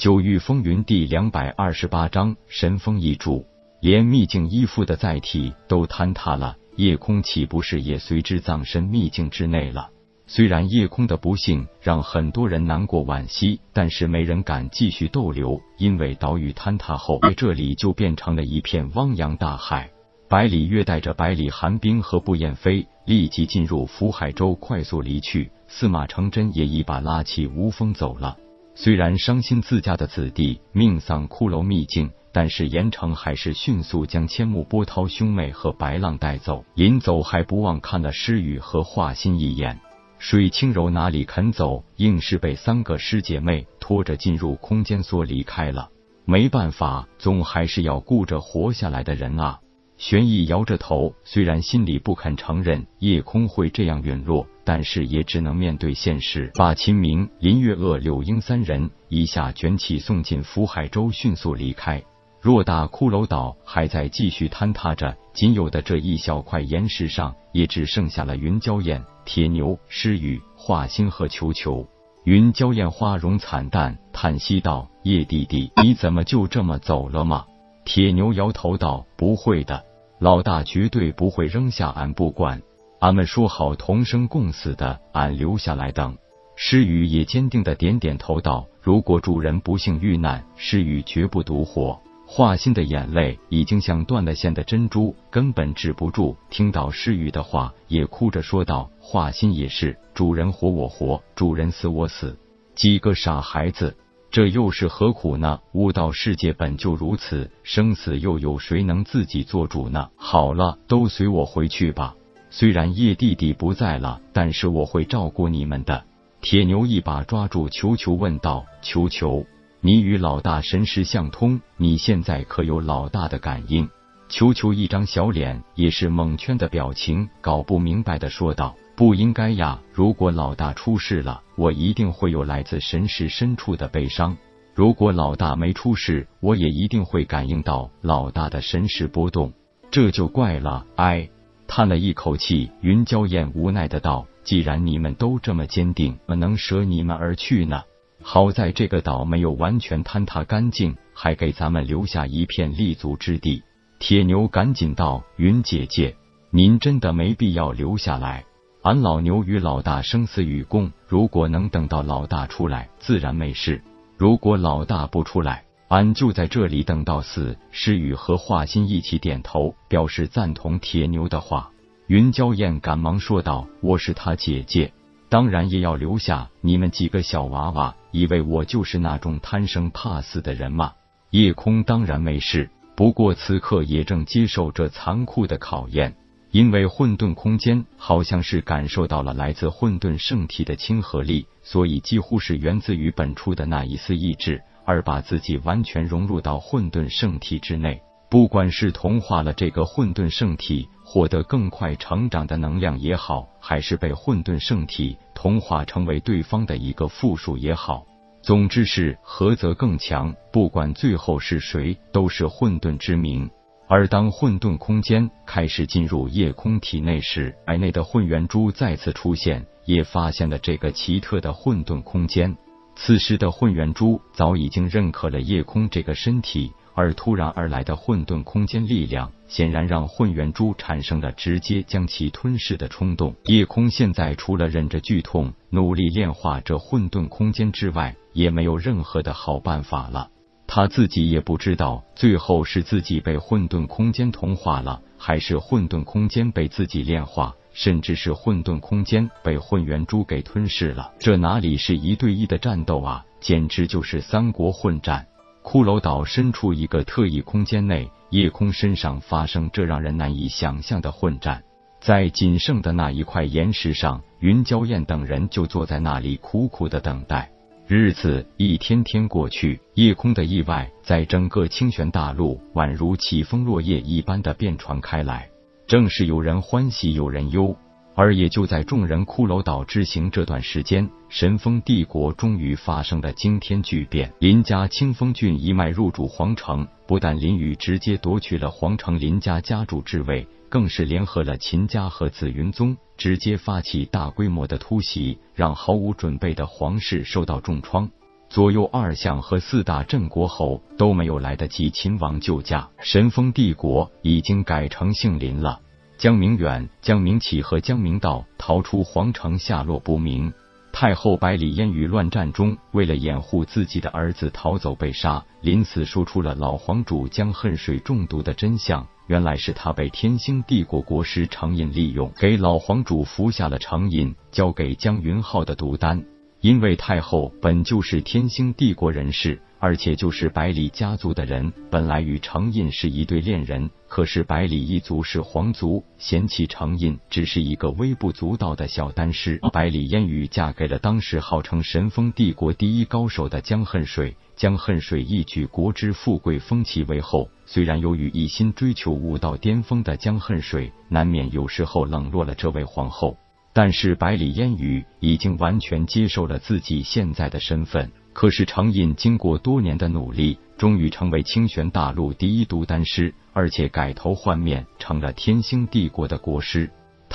九域风云第两百二十八章神风一柱，连秘境依附的载体都坍塌了，夜空岂不是也随之葬身秘境之内了？虽然夜空的不幸让很多人难过惋惜，但是没人敢继续逗留，因为岛屿坍塌后，这里就变成了一片汪洋大海。百里月带着百里寒冰和步燕飞立即进入福海州，快速离去。司马承真也一把拉起吴风走了。虽然伤心自家的子弟命丧骷髅秘境，但是严城还是迅速将千木波涛兄妹和白浪带走。临走还不忘看了诗雨和画心一眼。水清柔哪里肯走，硬是被三个师姐妹拖着进入空间梭离开了。没办法，总还是要顾着活下来的人啊！玄逸摇着头，虽然心里不肯承认夜空会这样陨落，但是也只能面对现实，把秦明、林月娥、柳英三人一下卷起送进福海州，迅速离开。偌大骷髅岛还在继续坍塌着，仅有的这一小块岩石上，也只剩下了云娇燕、铁牛、诗雨、化心和球球。云娇燕花容惨淡，叹息道：“叶弟弟，你怎么就这么走了吗？”铁牛摇头道：“不会的，老大绝对不会扔下俺不管。俺们说好同生共死的，俺留下来等。”诗雨也坚定的点点头道：“如果主人不幸遇难，诗雨绝不独活。”华心的眼泪已经像断了线的珍珠，根本止不住。听到诗雨的话，也哭着说道：“华心也是，主人活我活，主人死我死，几个傻孩子，这又是何苦呢？悟道世界本就如此，生死又有谁能自己做主呢？好了，都随我回去吧。虽然叶弟弟不在了，但是我会照顾你们的。”铁牛一把抓住球球，问道：“球球。”你与老大神识相通，你现在可有老大的感应？球球一张小脸也是蒙圈的表情，搞不明白的说道：“不应该呀！如果老大出事了，我一定会有来自神识深处的悲伤；如果老大没出事，我也一定会感应到老大的神识波动。这就怪了。”哎，叹了一口气，云娇燕无奈的道：“既然你们都这么坚定，怎能舍你们而去呢？”好在这个岛没有完全坍塌干净，还给咱们留下一片立足之地。铁牛赶紧道：“云姐姐，您真的没必要留下来。俺老牛与老大生死与共，如果能等到老大出来，自然没事；如果老大不出来，俺就在这里等到死。”诗雨和华心一起点头，表示赞同铁牛的话。云娇燕赶忙说道：“我是他姐姐。”当然也要留下你们几个小娃娃，以为我就是那种贪生怕死的人吗？夜空当然没事，不过此刻也正接受这残酷的考验，因为混沌空间好像是感受到了来自混沌圣体的亲和力，所以几乎是源自于本初的那一丝意志，而把自己完全融入到混沌圣体之内。不管是同化了这个混沌圣体，获得更快成长的能量也好，还是被混沌圣体同化成为对方的一个附属也好，总之是合则更强。不管最后是谁，都是混沌之名。而当混沌空间开始进入夜空体内时，海内的混元珠再次出现，也发现了这个奇特的混沌空间。此时的混元珠早已经认可了夜空这个身体。而突然而来的混沌空间力量，显然让混元珠产生了直接将其吞噬的冲动。夜空现在除了忍着剧痛，努力炼化这混沌空间之外，也没有任何的好办法了。他自己也不知道，最后是自己被混沌空间同化了，还是混沌空间被自己炼化，甚至是混沌空间被混元珠给吞噬了。这哪里是一对一的战斗啊，简直就是三国混战！骷髅岛深处一个特异空间内，夜空身上发生这让人难以想象的混战。在仅剩的那一块岩石上，云娇燕等人就坐在那里苦苦的等待。日子一天天过去，夜空的意外在整个清玄大陆宛如起风落叶一般的遍传开来。正是有人欢喜，有人忧。而也就在众人骷髅岛之行这段时间，神风帝国终于发生了惊天巨变。林家清风郡一脉入主皇城，不但林雨直接夺取了皇城林家家主之位，更是联合了秦家和紫云宗，直接发起大规模的突袭，让毫无准备的皇室受到重创。左右二相和四大镇国侯都没有来得及亲王救驾，神风帝国已经改成姓林了。江明远、江明启和江明道逃出皇城，下落不明。太后百里烟雨乱战中，为了掩护自己的儿子逃走被杀，临死说出了老皇主江恨水中毒的真相。原来是他被天星帝国国师程印利用，给老皇主服下了程印交给江云浩的毒丹。因为太后本就是天星帝国人士。而且就是百里家族的人，本来与程印是一对恋人，可是百里一族是皇族，嫌弃程印只是一个微不足道的小丹师。百里烟雨嫁给了当时号称神风帝国第一高手的江恨水，江恨水一举国之富贵封其为后。虽然由于一心追求武道巅峰的江恨水，难免有时候冷落了这位皇后，但是百里烟雨已经完全接受了自己现在的身份。可是程隐经过多年的努力，终于成为清玄大陆第一毒丹师，而且改头换面成了天星帝国的国师。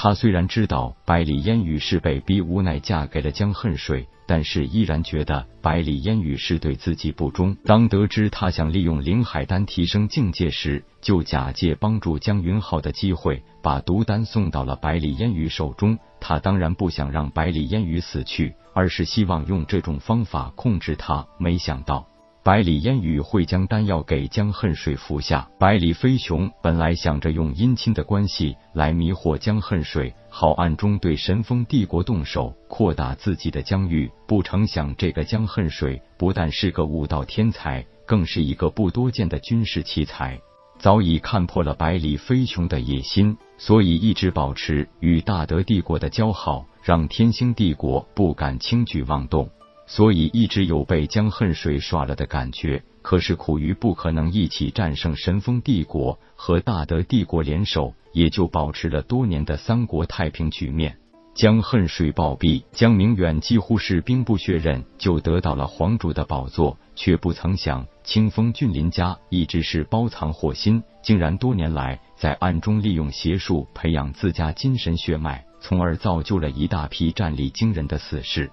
他虽然知道百里烟雨是被逼无奈嫁给了江恨水，但是依然觉得百里烟雨是对自己不忠。当得知他想利用林海丹提升境界时，就假借帮助江云浩的机会，把毒丹送到了百里烟雨手中。他当然不想让百里烟雨死去。而是希望用这种方法控制他，没想到百里烟雨会将丹药给江恨水服下。百里飞熊本来想着用姻亲的关系来迷惑江恨水，好暗中对神风帝国动手，扩大自己的疆域。不成想，这个江恨水不但是个武道天才，更是一个不多见的军事奇才。早已看破了百里飞熊的野心，所以一直保持与大德帝国的交好。让天星帝国不敢轻举妄动，所以一直有被江恨水耍了的感觉。可是苦于不可能一起战胜神风帝国和大德帝国联手，也就保持了多年的三国太平局面。江恨水暴毙，江明远几乎是兵不血刃就得到了皇主的宝座，却不曾想清风峻林家一直是包藏祸心，竟然多年来在暗中利用邪术培养自家精神血脉。从而造就了一大批战力惊人的死士。